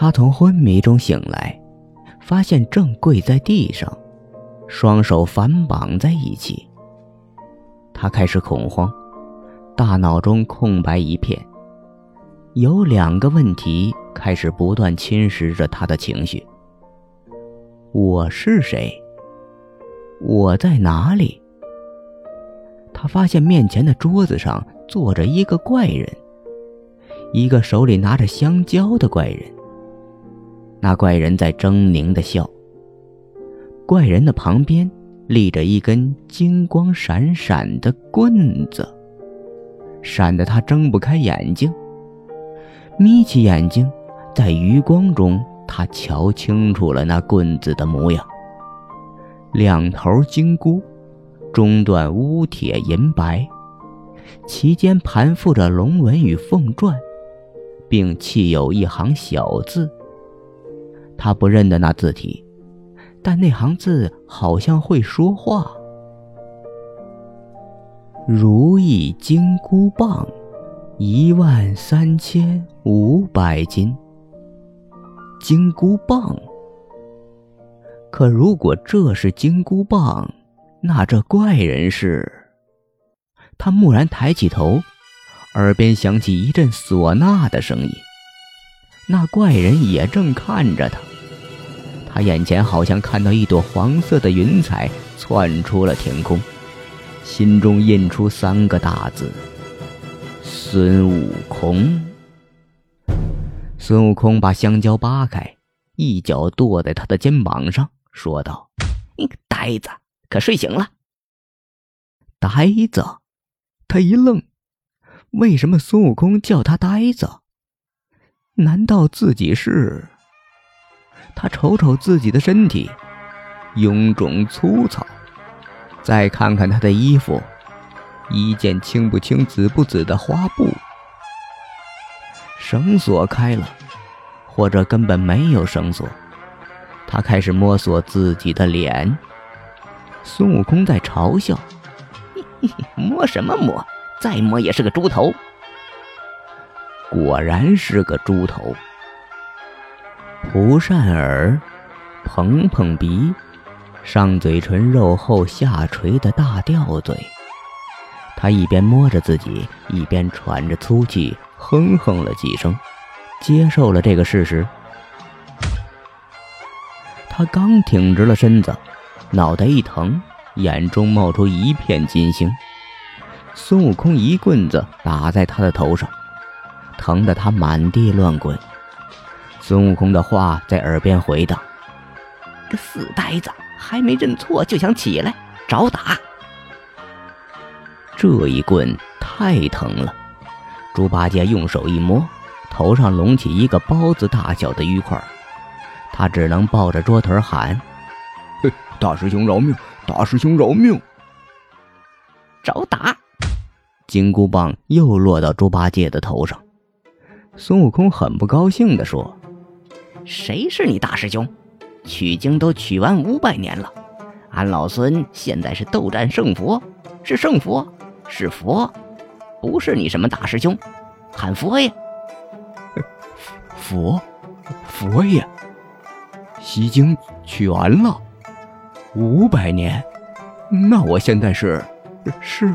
他从昏迷中醒来，发现正跪在地上，双手反绑在一起。他开始恐慌，大脑中空白一片。有两个问题开始不断侵蚀着他的情绪：我是谁？我在哪里？他发现面前的桌子上坐着一个怪人，一个手里拿着香蕉的怪人。那怪人在狰狞的笑。怪人的旁边立着一根金光闪闪的棍子，闪得他睁不开眼睛。眯起眼睛，在余光中，他瞧清楚了那棍子的模样。两头金箍，中段乌铁银白，其间盘附着龙纹与凤篆，并砌有一行小字。他不认得那字体，但那行字好像会说话。如意金箍棒。一万三千五百斤金箍棒。可如果这是金箍棒，那这怪人是？他蓦然抬起头，耳边响起一阵唢呐的声音。那怪人也正看着他，他眼前好像看到一朵黄色的云彩窜出了天空，心中印出三个大字。孙悟空。孙悟空把香蕉扒开，一脚跺在他的肩膀上，说道：“你个呆子，可睡醒了？”呆子，他一愣，为什么孙悟空叫他呆子？难道自己是？他瞅瞅自己的身体，臃肿粗糙，再看看他的衣服。一件青不青、紫不紫的花布，绳索开了，或者根本没有绳索。他开始摸索自己的脸。孙悟空在嘲笑：“摸什么摸？再摸也是个猪头。”果然是个猪头。蒲扇耳，蓬蓬鼻，上嘴唇肉厚下垂的大吊嘴。他一边摸着自己，一边喘着粗气，哼哼了几声，接受了这个事实。他刚挺直了身子，脑袋一疼，眼中冒出一片金星。孙悟空一棍子打在他的头上，疼得他满地乱滚。孙悟空的话在耳边回荡：“个死呆子，还没认错就想起来找打。”这一棍太疼了，猪八戒用手一摸，头上隆起一个包子大小的淤块，他只能抱着桌腿喊：“嘿，大师兄饶命！大师兄饶命！”找打！金箍棒又落到猪八戒的头上。孙悟空很不高兴地说：“谁是你大师兄？取经都取完五百年了，俺老孙现在是斗战胜佛，是圣佛。”是佛，不是你什么大师兄，喊佛爷。佛，佛爷，西经取完了，五百年，那我现在是是。